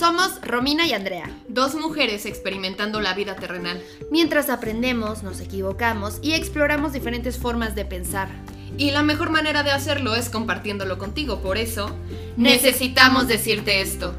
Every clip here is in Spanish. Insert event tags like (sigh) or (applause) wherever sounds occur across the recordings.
Somos Romina y Andrea. Dos mujeres experimentando la vida terrenal. Mientras aprendemos, nos equivocamos y exploramos diferentes formas de pensar. Y la mejor manera de hacerlo es compartiéndolo contigo. Por eso, necesitamos decirte esto.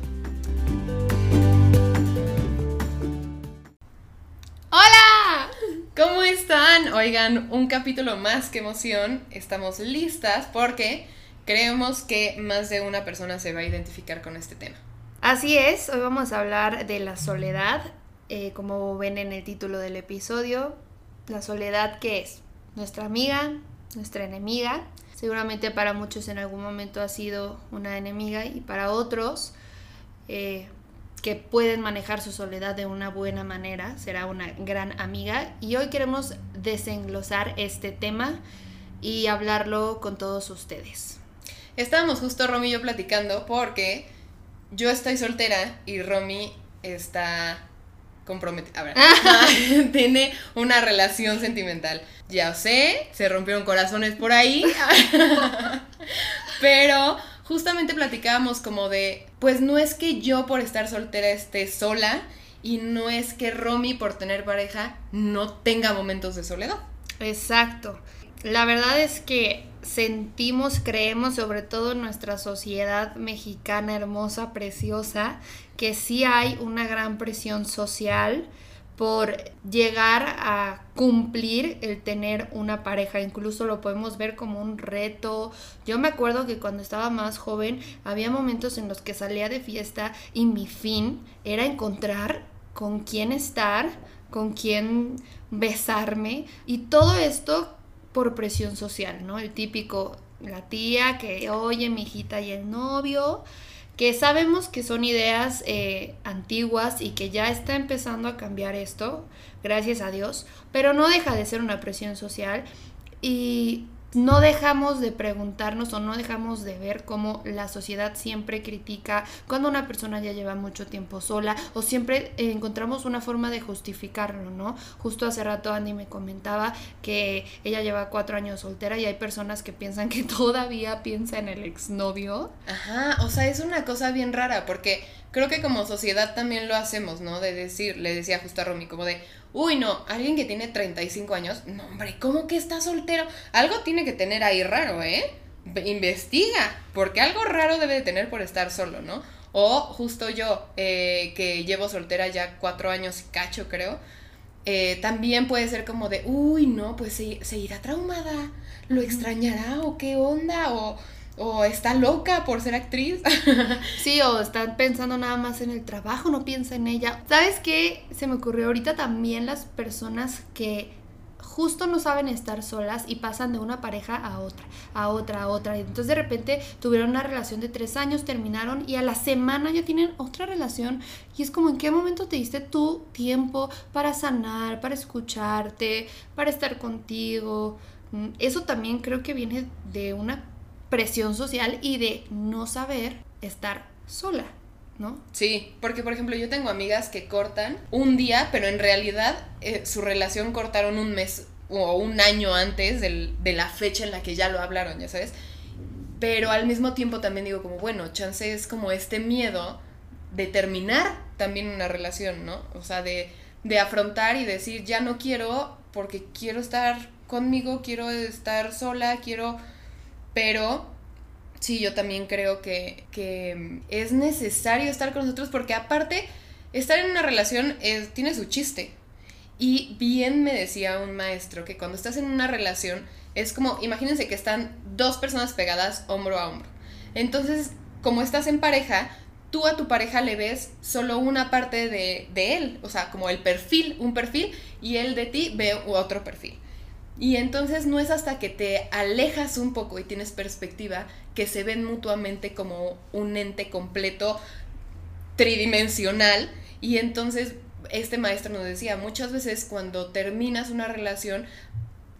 ¡Hola! ¿Cómo están? Oigan, un capítulo más que emoción. Estamos listas porque creemos que más de una persona se va a identificar con este tema. Así es, hoy vamos a hablar de la soledad, eh, como ven en el título del episodio, la soledad que es nuestra amiga, nuestra enemiga. Seguramente para muchos en algún momento ha sido una enemiga y para otros eh, que pueden manejar su soledad de una buena manera será una gran amiga. Y hoy queremos desenglosar este tema y hablarlo con todos ustedes. Estábamos justo Romy y yo platicando porque yo estoy soltera y Romy está comprometida. A ver, (laughs) (laughs) tiene una relación sentimental. Ya sé, se rompieron corazones por ahí. (laughs) Pero justamente platicábamos como de, pues no es que yo por estar soltera esté sola y no es que Romy por tener pareja no tenga momentos de soledad. Exacto. La verdad es que sentimos, creemos, sobre todo en nuestra sociedad mexicana hermosa, preciosa, que sí hay una gran presión social por llegar a cumplir el tener una pareja. Incluso lo podemos ver como un reto. Yo me acuerdo que cuando estaba más joven había momentos en los que salía de fiesta y mi fin era encontrar con quién estar, con quién besarme y todo esto por presión social, ¿no? El típico, la tía que, oye, mi hijita y el novio, que sabemos que son ideas eh, antiguas y que ya está empezando a cambiar esto, gracias a Dios, pero no deja de ser una presión social y no dejamos de preguntarnos o no dejamos de ver cómo la sociedad siempre critica cuando una persona ya lleva mucho tiempo sola o siempre encontramos una forma de justificarlo, ¿no? Justo hace rato Andy me comentaba que ella lleva cuatro años soltera y hay personas que piensan que (laughs) todavía piensa en el exnovio. Ajá, o sea, es una cosa bien rara porque creo que como sociedad también lo hacemos, ¿no? De decir, le decía justo a Romy, como de, uy, no, alguien que tiene 35 años, no, hombre, ¿cómo que está soltero? Algo tiene que tener ahí raro, ¿eh? Investiga, porque algo raro debe de tener por estar solo, ¿no? O justo yo, eh, que llevo soltera ya cuatro años y cacho, creo, eh, también puede ser como de, uy, no, pues se, se irá traumada, lo extrañará o qué onda, o o está loca por ser actriz. (laughs) sí, o está pensando nada más en el trabajo, no piensa en ella. ¿Sabes qué? Se me ocurrió ahorita también las personas que justo no saben estar solas y pasan de una pareja a otra, a otra, a otra. Y entonces de repente tuvieron una relación de tres años, terminaron y a la semana ya tienen otra relación. Y es como en qué momento te diste tu tiempo para sanar, para escucharte, para estar contigo. Mm, eso también creo que viene de una presión social y de no saber estar sola, ¿no? Sí, porque por ejemplo yo tengo amigas que cortan un día, pero en realidad eh, su relación cortaron un mes o un año antes de la fecha en la que ya lo hablaron, ya sabes. Pero al mismo tiempo también digo como, bueno, chance es como este miedo de terminar también una relación, ¿no? O sea, de, de afrontar y decir, ya no quiero porque quiero estar conmigo, quiero estar sola, quiero pero sí, yo también creo que, es necesario estar con nosotros porque aparte, estar en una relación tiene su chiste. Y bien me decía un maestro que cuando estás en una relación es como, imagínense que están dos personas pegadas hombro a hombro. Entonces, como estás en pareja, tú a tu pareja le ves solo una parte de, de él, o sea, como el perfil, un perfil, y él de ti ve otro perfil. Y entonces no es hasta que te alejas un poco y tienes perspectiva que se ven mutuamente como un ente completo tridimensional. Y entonces este maestro nos decía, muchas veces cuando terminas una relación,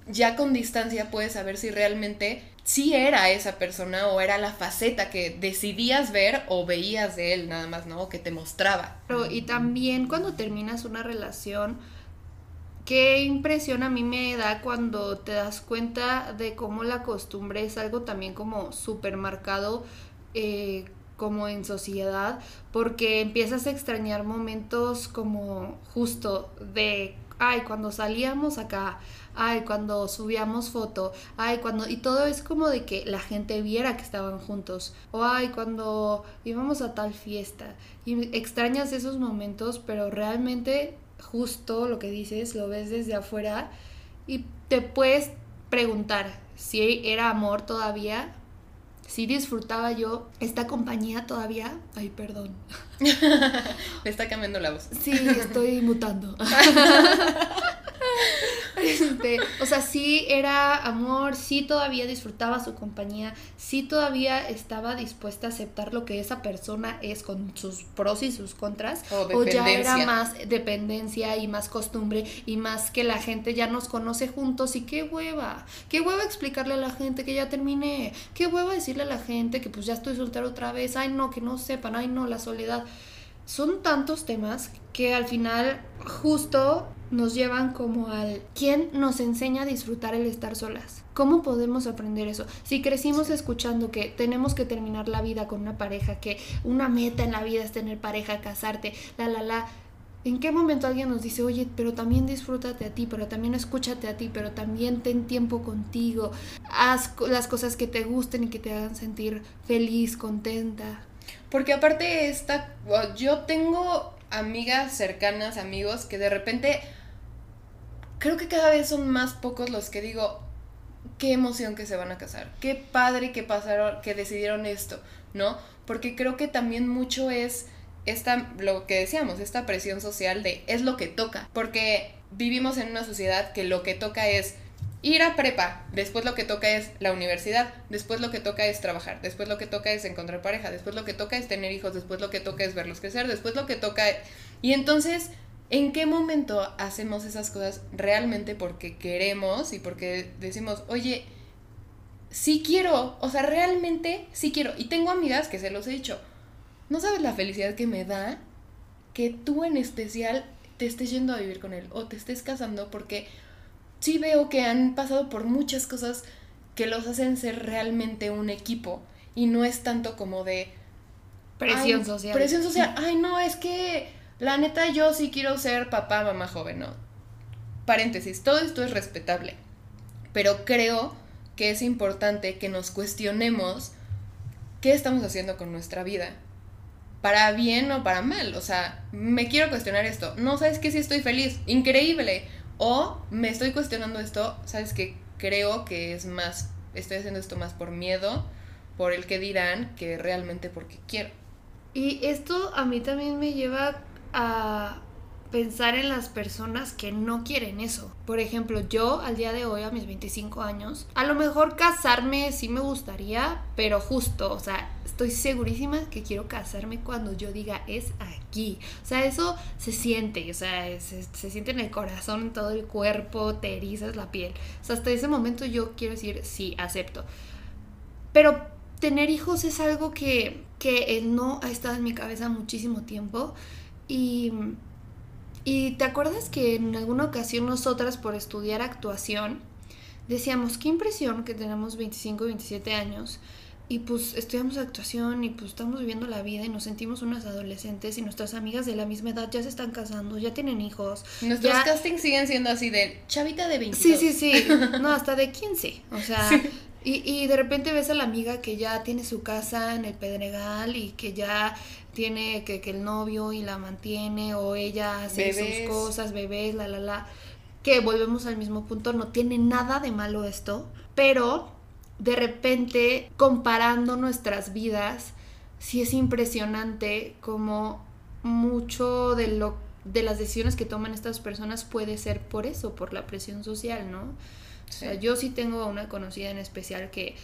ya con distancia puedes saber si realmente sí era esa persona o era la faceta que decidías ver o veías de él nada más, ¿no? O que te mostraba. y también cuando terminas una relación, qué impresión a mí me da cuando te das cuenta de cómo la costumbre es algo también como súper marcado eh, como en sociedad porque empiezas a extrañar momentos como justo de, ay, cuando salíamos acá, ay, cuando subíamos foto, ay, cuando, y todo es como de que la gente viera que estaban juntos, o ay, cuando íbamos a tal fiesta, y extrañas esos momentos, pero realmente justo lo que dices, lo ves desde afuera y te puedes preguntar si era amor todavía, si disfrutaba yo esta compañía todavía. Ay, perdón. (laughs) Le está cambiando la voz. Sí, estoy mutando. (laughs) Este, o sea, sí era amor, sí todavía disfrutaba su compañía, sí todavía estaba dispuesta a aceptar lo que esa persona es con sus pros y sus contras. O, ya era más dependencia y más costumbre y más que la gente ya nos conoce juntos y qué hueva. Qué hueva explicarle a la gente que ya terminé. Qué hueva decirle a la gente que pues ya estoy soltero otra vez. Ay no, que no sepan. Ay no, la soledad. Son tantos temas que al final justo nos llevan como al quién nos enseña a disfrutar el estar solas. ¿Cómo podemos aprender eso? Si crecimos escuchando que tenemos que terminar la vida con una pareja, que una meta en la vida es tener pareja, casarte, la la la, ¿En qué momento alguien nos dice, oye, pero también disfrútate a ti, pero también escúchate a ti, pero también ten tiempo contigo, haz las cosas que te gusten y que te hagan sentir feliz, contenta? Porque aparte esta, yo tengo amigas cercanas, amigos, que de repente creo que cada vez son más pocos los que digo, qué emoción que se van a casar, qué padre que pasaron, que decidieron esto, ¿no? Porque creo que también mucho es esta, lo que decíamos, esta presión social de es lo que toca, porque vivimos en una sociedad que lo que toca es ir a prepa, después lo que toca es la universidad, después lo que toca es trabajar, después lo que toca es encontrar pareja, después lo que toca es tener hijos, después lo que toca es verlos crecer, después lo que toca... Y entonces, ¿en qué momento hacemos esas cosas realmente porque queremos y porque decimos, oye, sí quiero, o sea, realmente sí quiero? Y tengo amigas que se los he dicho, no sabes la felicidad que me da que tú en especial te estés yendo a vivir con él o te estés casando porque sí veo que han pasado por muchas cosas que los hacen ser realmente un equipo y no es tanto como de presión social. Presión social. Ay, no, es que la neta yo sí quiero ser papá, mamá joven, ¿no? Paréntesis, todo esto es respetable, pero creo que es importante que nos cuestionemos qué estamos haciendo con nuestra vida. Para bien o para mal. O sea, me quiero cuestionar esto. No sabes que si estoy feliz. Increíble. O me estoy cuestionando esto, sabes que creo que es más, estoy haciendo esto más por miedo, por el que dirán, que realmente porque quiero. Y esto a mí también me lleva a pensar en las personas que no quieren eso. Por ejemplo, yo al día de hoy, a mis 25 años, a lo mejor casarme sí me gustaría, pero justo, o sea, estoy segurísima que quiero casarme cuando yo diga es aquí. O sea, eso se siente, o sea, se, siente en el corazón, en todo el cuerpo, te erizas la piel. O sea, hasta ese momento yo quiero decir sí, acepto. Pero tener hijos es algo que, que no ha estado en mi cabeza muchísimo tiempo y y te acuerdas que en alguna ocasión nosotras por estudiar actuación decíamos, qué impresión que tenemos 25, 27 años y pues estudiamos actuación y pues estamos viviendo la vida y nos sentimos unas adolescentes y nuestras amigas de la misma edad ya se están casando, ya tienen hijos. Nuestros castings siguen siendo así de chavita de 22. Sí, sí, sí, (laughs) no, hasta de 15, o sea, y, y de repente ves a la amiga que ya tiene su casa en el Pedregal y que ya tiene que, que el novio y la mantiene o ella hace sus cosas, bebés, la, la, la. Que volvemos al mismo punto, no tiene nada de malo esto, pero de repente comparando nuestras vidas, sí es impresionante como mucho de lo de las decisiones que toman estas personas puede ser por eso, por la presión social, ¿no? O sea, yo sí tengo una conocida en especial que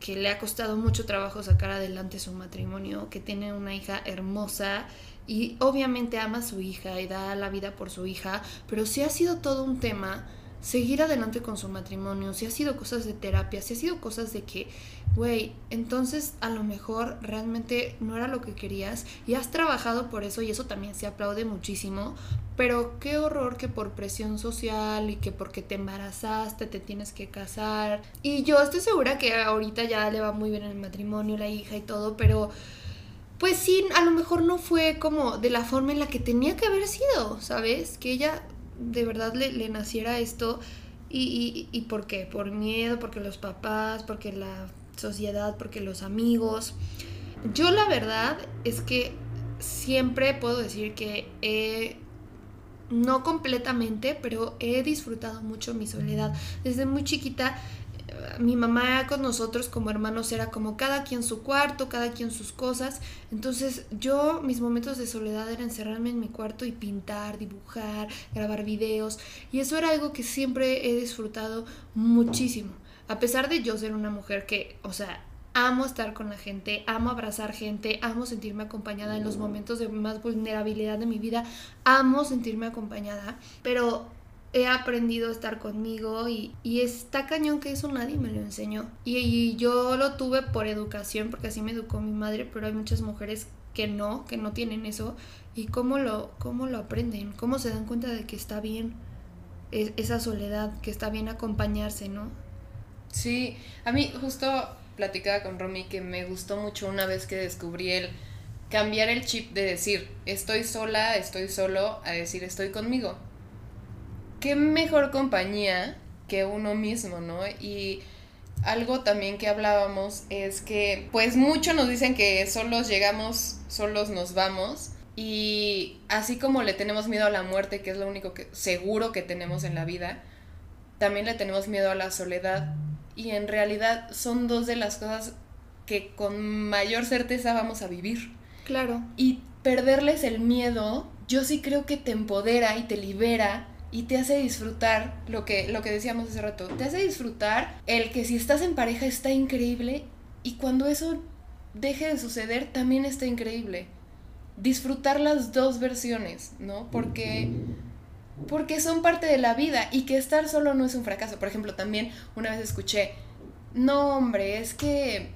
que le ha costado mucho trabajo sacar adelante su matrimonio, que tiene una hija hermosa y obviamente ama a su hija y da la vida por su hija, pero sí ha sido todo un tema seguir adelante con su matrimonio, si ha sido cosas de terapia, si ha sido cosas de que, güey, entonces a lo mejor realmente no era lo que querías y has trabajado por eso y eso también se aplaude muchísimo, pero qué horror que por presión social y que porque te embarazaste te tienes que casar. Y yo estoy segura que ahorita ya le va muy bien el matrimonio, la hija y todo, pero pues sí, a lo mejor no fue como de la forma en la que tenía que haber sido, ¿sabes? Que ella de verdad le, le naciera esto. Y, y, ¿Y por qué? Por miedo, porque los papás, porque la sociedad, porque los amigos. Yo la verdad es que siempre puedo decir que he, no completamente, pero he disfrutado mucho mi soledad. Desde muy chiquita mi mamá con nosotros como hermanos era como cada quien su cuarto, cada quien sus cosas. Entonces yo mis momentos de soledad era encerrarme en mi cuarto y pintar, dibujar, grabar videos. Y eso era algo que siempre he disfrutado muchísimo. A pesar de yo ser una mujer que, o sea, amo estar con la gente, amo abrazar gente, amo sentirme acompañada en los momentos de más vulnerabilidad de mi vida, amo sentirme acompañada, pero he aprendido a estar conmigo y, y, está cañón que eso nadie me lo enseñó. Y, yo lo tuve por educación, porque así me educó mi madre, pero hay muchas mujeres que no, que no tienen eso. ¿Y cómo lo, cómo lo aprenden? ¿Cómo se dan cuenta de que está bien esa soledad, que está bien acompañarse, no? Sí, a mí justo platicaba con Romy que me gustó mucho una vez que descubrí el cambiar el chip de decir estoy sola, estoy solo, a decir estoy conmigo qué mejor compañía que uno mismo, ¿no? Y algo también que hablábamos es que pues muchos nos dicen que solos llegamos, solos nos vamos. Y así como le tenemos miedo a la muerte, que es lo único que seguro que tenemos en la vida, también le tenemos miedo a la soledad. Y en realidad son dos de las cosas que con mayor certeza vamos a vivir. Claro. Y perderles el miedo, yo sí creo que te empodera y te libera y te hace disfrutar lo que, lo que decíamos hace rato, te hace disfrutar el que si estás en pareja está increíble y cuando eso deje de suceder también está increíble. Disfrutar las dos versiones, ¿no? Porque porque son parte de la vida y que estar solo no es un fracaso. Por ejemplo, también una vez escuché, no hombre, es que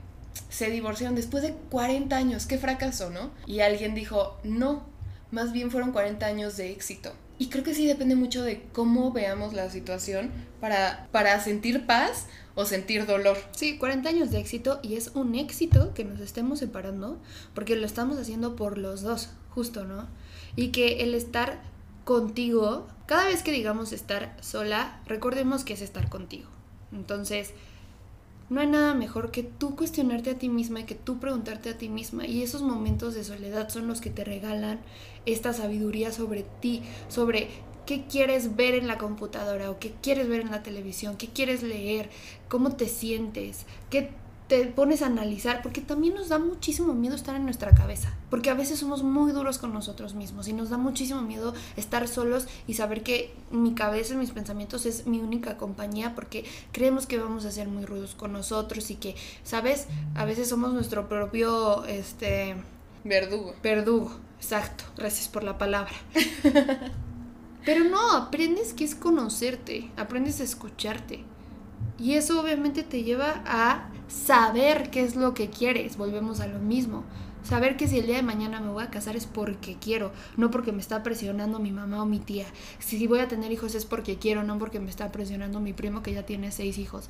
se divorciaron después de 40 años, qué fracaso, ¿no? Y alguien dijo, no, más bien fueron 40 años de éxito. Y creo que sí depende mucho de cómo veamos la situación para, para sentir paz o sentir dolor. Sí, 40 años de éxito y es un éxito que nos estemos separando porque lo estamos haciendo por los dos, justo, ¿no? Y que el estar contigo, cada vez que digamos estar sola, recordemos que es estar contigo. Entonces, no hay nada mejor que tú cuestionarte a ti misma y que tú preguntarte a ti misma. Y esos momentos de soledad son los que te regalan esta sabiduría sobre ti, sobre qué quieres ver en la computadora o qué quieres ver en la televisión, qué quieres leer, cómo te sientes, qué te pones a analizar, porque también nos da muchísimo miedo estar en nuestra cabeza, porque a veces somos muy duros con nosotros mismos y nos da muchísimo miedo estar solos y saber que mi cabeza, mis pensamientos es mi única compañía, porque creemos que vamos a ser muy rudos con nosotros y que, ¿sabes? A veces somos nuestro propio, este... Verdugo. Verdugo, exacto, gracias por la palabra. (laughs) Pero no, aprendes que es conocerte, aprendes a escucharte. Y eso obviamente te lleva a saber qué es lo que quieres. Volvemos a lo mismo. Saber que si el día de mañana me voy a casar es porque quiero, no porque me está presionando mi mamá o mi tía. Si voy a tener hijos es porque quiero, no porque me está presionando mi primo que ya tiene seis hijos.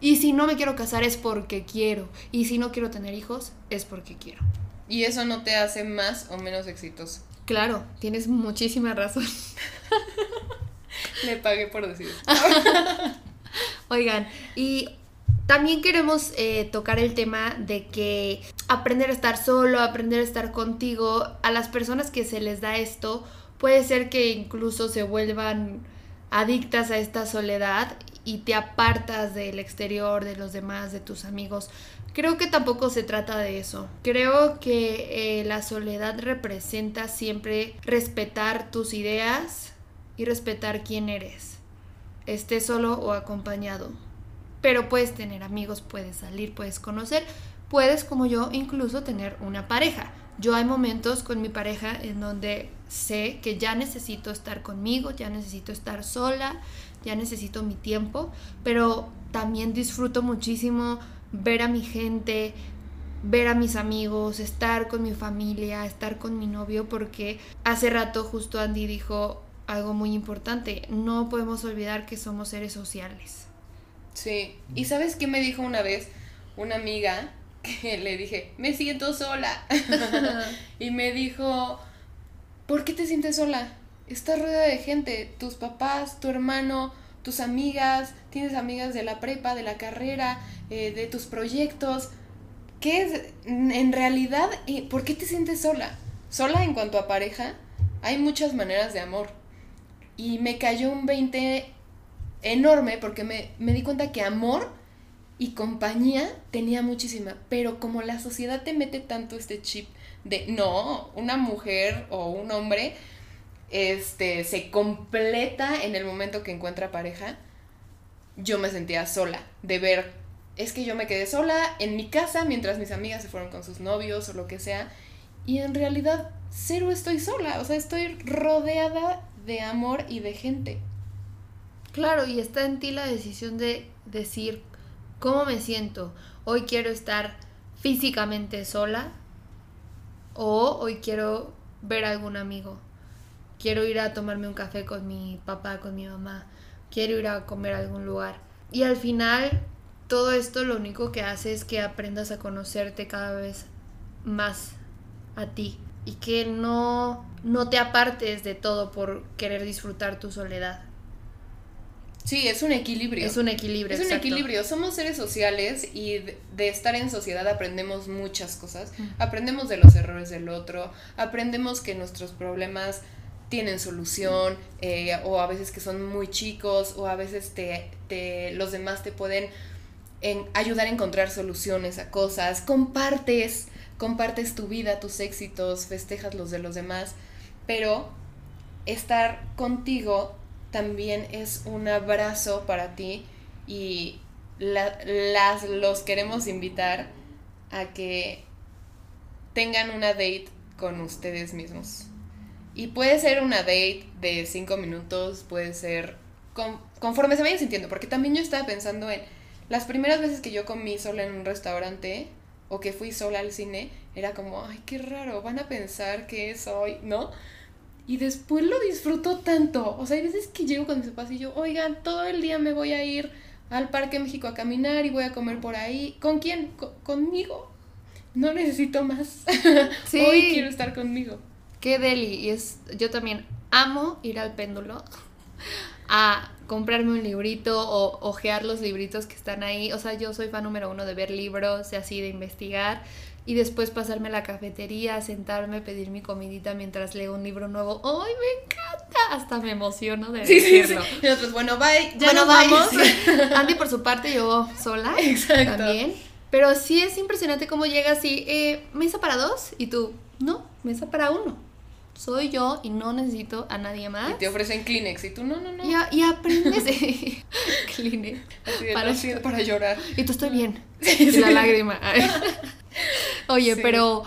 Y si no me quiero casar es porque quiero. Y si no quiero tener hijos es porque quiero. Y eso no te hace más o menos exitoso. Claro, tienes muchísima razón. (laughs) Le pagué por decir. (laughs) Oigan, y también queremos eh, tocar el tema de que aprender a estar solo, aprender a estar contigo, a las personas que se les da esto, puede ser que incluso se vuelvan adictas a esta soledad y te apartas del exterior, de los demás, de tus amigos. Creo que tampoco se trata de eso. Creo que eh, la soledad representa siempre respetar tus ideas y respetar quién eres, esté solo o acompañado. Pero puedes tener amigos, puedes salir, puedes conocer, puedes como yo incluso tener una pareja. Yo hay momentos con mi pareja en donde sé que ya necesito estar conmigo, ya necesito estar sola, ya necesito mi tiempo, pero también disfruto muchísimo ver a mi gente, ver a mis amigos, estar con mi familia, estar con mi novio, porque hace rato justo Andy dijo algo muy importante, no podemos olvidar que somos seres sociales. Sí, y ¿sabes qué me dijo una vez una amiga (laughs) que le dije, me siento sola. (laughs) y me dijo, ¿por qué te sientes sola? Estás rodeada de gente, tus papás, tu hermano, tus amigas, tienes amigas de la prepa, de la carrera, eh, de tus proyectos. ¿Qué es en realidad? ¿Por qué te sientes sola? Sola en cuanto a pareja, hay muchas maneras de amor. Y me cayó un 20 enorme porque me, me di cuenta que amor y compañía tenía muchísima, pero como la sociedad te mete tanto este chip de no, una mujer o un hombre este se completa en el momento que encuentra pareja, yo me sentía sola de ver. Es que yo me quedé sola en mi casa mientras mis amigas se fueron con sus novios o lo que sea y en realidad cero estoy sola, o sea, estoy rodeada de amor y de gente. Claro, y está en ti la decisión de decir ¿Cómo me siento? Hoy quiero estar físicamente sola o hoy quiero ver a algún amigo. Quiero ir a tomarme un café con mi papá, con mi mamá. Quiero ir a comer a algún lugar. Y al final, todo esto lo único que hace es que aprendas a conocerte cada vez más a ti y que no, no te apartes de todo por querer disfrutar tu soledad. Sí, es un equilibrio. Es un equilibrio. Es un equilibrio. Somos seres sociales y de, estar en sociedad aprendemos muchas cosas. Aprendemos de los errores del otro, aprendemos que nuestros problemas tienen solución, eh, o a veces que son muy chicos, o a veces te, te los demás te pueden en, ayudar a encontrar soluciones a cosas. Compartes, compartes tu vida, tus éxitos, festejas los de los demás, pero estar contigo también es un abrazo para ti y las, los queremos invitar a que tengan una date con ustedes mismos. Y puede ser una date de cinco minutos, puede ser conforme se vayan sintiendo, porque también yo estaba pensando en las primeras veces que yo comí sola en un restaurante o que fui sola al cine, era como, ay, qué raro, van a pensar que soy, ¿no? Y después lo disfruto tanto. O sea, hay veces que llego con mis papás y yo, oigan, todo el día me voy a ir al Parque México a caminar y voy a comer por ahí. ¿Con quién? ¿Conmigo? No necesito más. (laughs) Sí. Hoy quiero estar conmigo. Qué deli. Y es, yo también amo ir al péndulo a comprarme un librito o ojear los libritos que están ahí. O sea, yo soy fan número uno de ver libros y así de investigar y después pasarme a la cafetería, sentarme, pedir mi comidita mientras leo un libro nuevo. ¡Ay, me encanta! Hasta me emociono de decirlo. Y nosotros, bueno, bye, ya nos vamos. (laughs) Andy por su parte, yo sola Exacto. también. Pero sí es impresionante cómo llega así, eh, mesa para dos, y tú, no, mesa para uno. Soy yo y no necesito a nadie más. Y te ofrecen Kleenex y tú, no, no, no. Y, aprendes (laughs) Kleenex. para, para llorar. Y tú estoy bien. (laughs) y la lágrima. (laughs) Oye, pero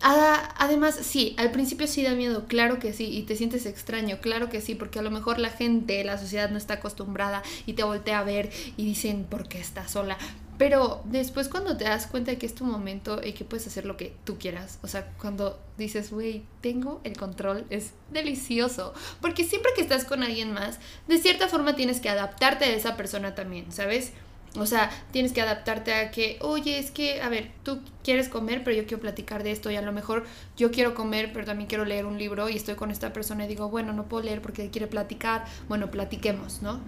además, sí, al principio sí da miedo, claro que sí, y te sientes extraño, claro que sí, porque a lo mejor la gente, la sociedad no está acostumbrada y te voltea a ver y dicen, ¿por qué estás sola? Pero después cuando te das cuenta de que es tu momento y que puedes hacer lo que tú quieras, o sea, cuando dices, güey, tengo el control, es delicioso. Porque siempre que estás con alguien más, de cierta forma tienes que adaptarte a esa persona también, ¿sabes? O sea, tienes que adaptarte a que, oye, es que, a ver, tú quieres comer, pero yo quiero platicar de esto y a lo mejor yo quiero comer, pero también quiero leer un libro y estoy con esta persona y digo, bueno, no puedo leer porque quiere platicar, bueno, platiquemos, ¿no?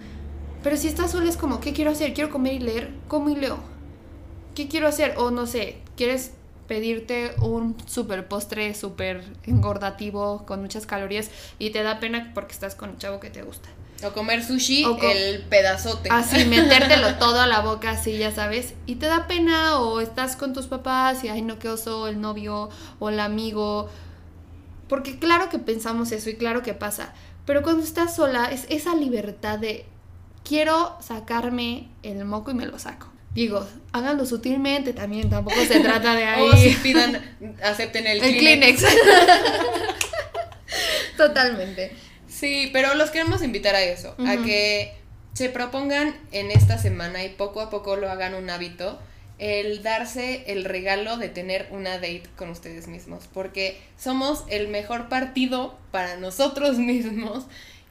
Pero si estás sola es como, ¿qué quiero hacer? Quiero comer y leer, ¿cómo y leo? ¿Qué quiero hacer? O no sé, ¿quieres pedirte un super postre súper engordativo con muchas calorías y te da pena porque estás con un chavo que te gusta? O comer sushi, el pedazote. Así, (laughs) metértelo todo a la boca, así, ya sabes. Y te da pena, o estás con tus papás y, ay, no, qué oso, el novio o el amigo. Porque claro que pensamos eso y claro que pasa. Pero cuando estás sola, es esa libertad de quiero sacarme el moco y me lo saco. Digo, háganlo sutilmente también, tampoco se trata de (laughs) ahí. O si pidan, acepten el, (laughs) el Kleenex. (laughs) Totalmente. Sí, pero los queremos invitar a eso, a que se propongan en esta semana y poco a poco lo hagan un hábito, el darse el regalo de tener una date con ustedes mismos, porque somos el mejor partido para nosotros mismos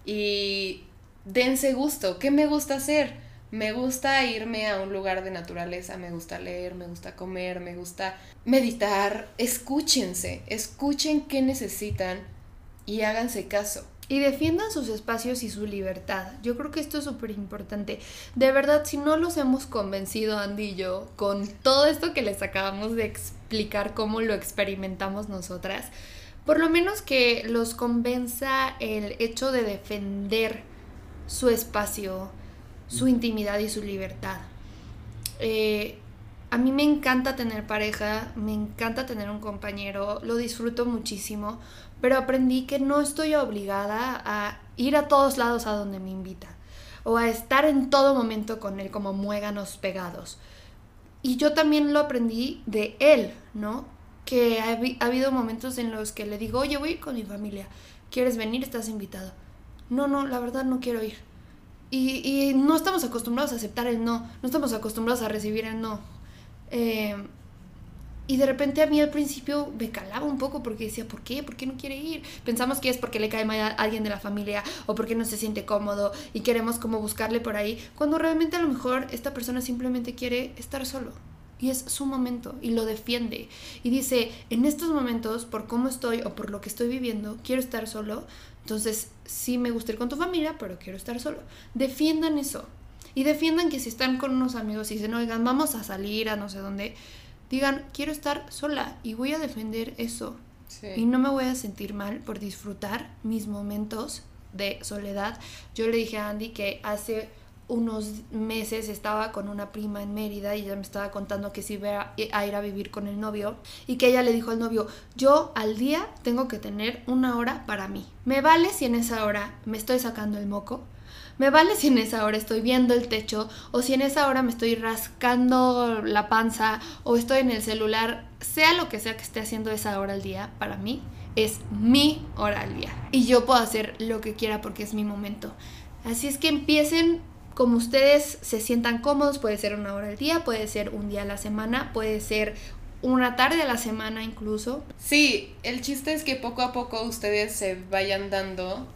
y dense gusto, ¿qué me gusta hacer? Me gusta irme a un lugar de naturaleza, me gusta leer, me gusta comer, me gusta meditar. Escúchense, escuchen qué necesitan y háganse caso. Y defiendan sus espacios y su libertad. Yo creo que esto es súper importante. De verdad, si no los hemos convencido, Andy y yo, con todo esto que les acabamos de explicar, cómo lo experimentamos nosotras, por lo menos que los convenza el hecho de defender su espacio, su intimidad y su libertad. Eh, a mí me encanta tener pareja, me encanta tener un compañero, lo disfruto muchísimo, pero aprendí que no estoy obligada a ir a todos lados a donde me invita o a estar en todo momento con él como muéganos pegados. Y yo también lo aprendí de él, ¿no? Que ha, habido momentos en los que le digo, oye, voy con mi familia, ¿quieres venir? Estás invitado. No, no, la verdad no quiero ir. Y, y no estamos acostumbrados a aceptar el no, no estamos acostumbrados a recibir el no. Eh, y de repente a mí al principio me calaba un poco porque decía, ¿por qué? ¿Por qué no quiere ir? Pensamos que es porque le cae mal a alguien de la familia o porque no se siente cómodo y queremos como buscarle por ahí, cuando realmente a lo mejor esta persona simplemente quiere estar solo. Y es su momento y lo defiende. Y dice, en estos momentos, por cómo estoy o por lo que estoy viviendo, quiero estar solo. Entonces, sí me gusta ir con tu familia, pero quiero estar solo. Defiendan eso. Y defiendan que si están con unos amigos y dicen, oigan, vamos a salir a no sé dónde, digan, quiero estar sola y voy a defender eso. Y no me voy a sentir mal por disfrutar mis momentos de soledad. Yo le dije a Andy que hace unos meses estaba con una prima en Mérida y ella me estaba contando que se iba a ir a vivir con el novio y que ella le dijo al novio, yo al día tengo que tener una hora para mí. Me vale si en esa hora me estoy sacando el moco, me vale si en esa hora estoy viendo el techo o si en esa hora me estoy rascando la panza o estoy en el celular, sea lo que sea que esté haciendo esa hora al día, para mí es mi hora al día. Y yo puedo hacer lo que quiera porque es mi momento. Así es que empiecen como ustedes se sientan cómodos, puede ser una hora al día, puede ser un día a la semana, puede ser una tarde a la semana incluso. Sí, el chiste es que poco a poco ustedes se vayan dando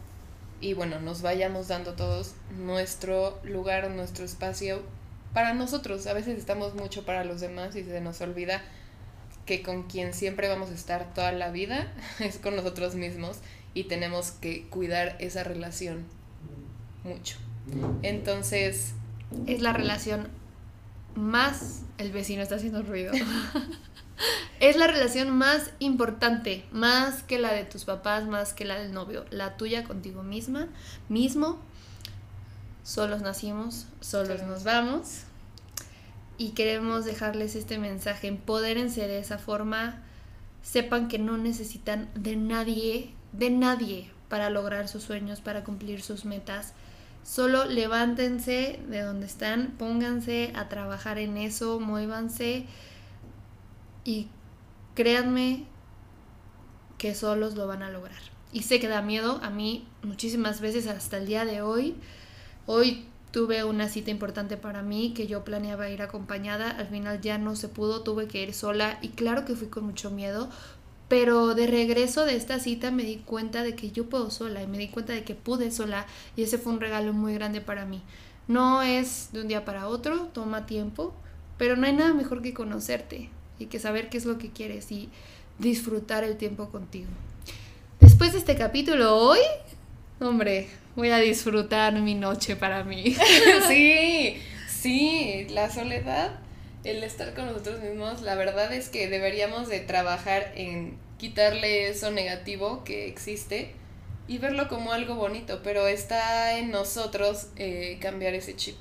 y bueno, nos vayamos dando todos nuestro lugar, nuestro espacio para nosotros. A veces estamos mucho para los demás y se nos olvida que con quien siempre vamos a estar toda la vida (laughs) es con nosotros mismos y tenemos que cuidar esa relación mucho. Entonces... Es la relación más... El vecino está haciendo ruido. (laughs) Es la relación más importante, más que la de tus papás, más que la del novio, la tuya contigo misma, mismo. Solos nacimos, solos nos vamos. Y queremos dejarles este mensaje, empodérense de esa forma, sepan que no necesitan de nadie, de nadie para lograr sus sueños, para cumplir sus metas. Solo levántense de donde están, pónganse a trabajar en eso, muévanse y créanme que solos lo van a lograr. Y sé que da miedo a mí muchísimas veces hasta el día de hoy. Hoy tuve una cita importante para mí que yo planeaba ir acompañada, al final ya no se pudo, tuve que ir sola y claro que fui con mucho miedo, pero de regreso de esta cita me di cuenta de que yo puedo sola y me di cuenta de que pude sola y ese fue un regalo muy grande para mí. No es de un día para otro, toma tiempo, pero no hay nada mejor que conocerte y que saber qué es lo que quieres y disfrutar el tiempo contigo. Después de este capítulo hoy, hombre, voy a disfrutar mi noche para mí. (laughs) (laughs) sí, sí, la soledad, el estar con nosotros mismos, la verdad es que deberíamos de trabajar en quitarle eso negativo que existe y verlo como algo bonito, pero está en nosotros eh, cambiar ese chip.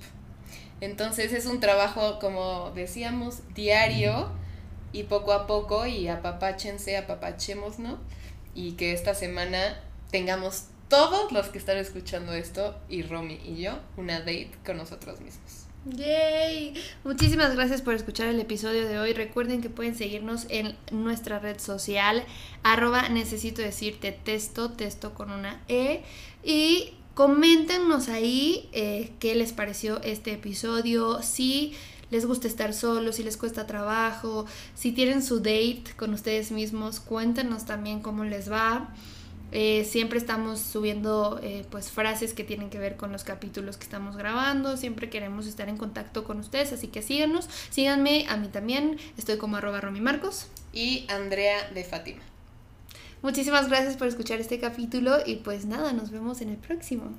Entonces es un trabajo, como decíamos, diario y poco a poco y apapáchense, apapachemos, ¿no? Y que esta semana tengamos todos los que están escuchando esto y Romy y yo una date con nosotros mismos. ¡Yay! Muchísimas gracias por escuchar el episodio de hoy. Recuerden que pueden seguirnos en nuestra red social, arroba necesito decirte texto, texto con una E. Y coméntenos ahí eh, qué les pareció este episodio, si les gusta estar solos, si les cuesta trabajo, si tienen su date con ustedes mismos, cuéntenos también cómo les va. Eh, siempre estamos subiendo eh, pues frases que tienen que ver con los capítulos que estamos grabando. Siempre queremos estar en contacto con ustedes, así que síganos. Síganme, a mí también. Estoy como arroba Marcos. Y Andrea de Fátima. Muchísimas gracias por escuchar este capítulo y pues nada, nos vemos en el próximo.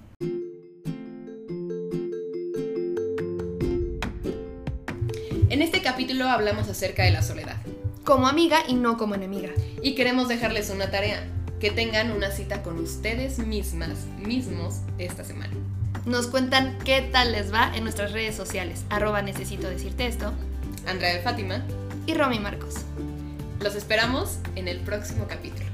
En este capítulo hablamos acerca de la soledad. Como amiga y no como enemiga. Y queremos dejarles una tarea que tengan una cita con ustedes mismas, mismos, esta semana. Nos cuentan qué tal les va en nuestras redes sociales, arroba necesito decirte esto, Andrea de Fátima y Romy Marcos. Los esperamos en el próximo capítulo.